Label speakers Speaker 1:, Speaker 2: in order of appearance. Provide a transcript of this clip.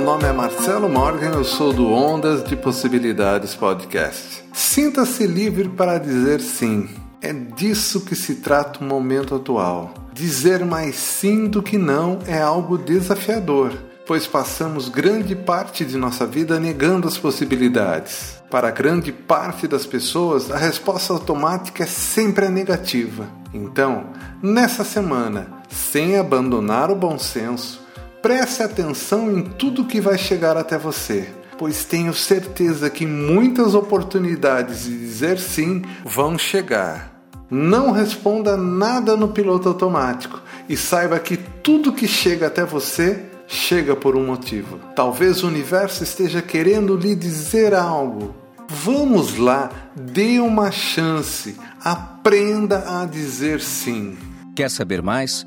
Speaker 1: nome é Marcelo Morgan, eu sou do Ondas de Possibilidades Podcast. Sinta-se livre para dizer sim. É disso que se trata o momento atual. Dizer mais sim do que não é algo desafiador, pois passamos grande parte de nossa vida negando as possibilidades. Para grande parte das pessoas, a resposta automática é sempre a negativa. Então, nessa semana, sem abandonar o bom senso, preste atenção em tudo que vai chegar até você, pois tenho certeza que muitas oportunidades de dizer sim vão chegar. Não responda nada no piloto automático e saiba que tudo que chega até você chega por um motivo. Talvez o universo esteja querendo lhe dizer algo. Vamos lá, dê uma chance, aprenda a dizer sim.
Speaker 2: Quer saber mais?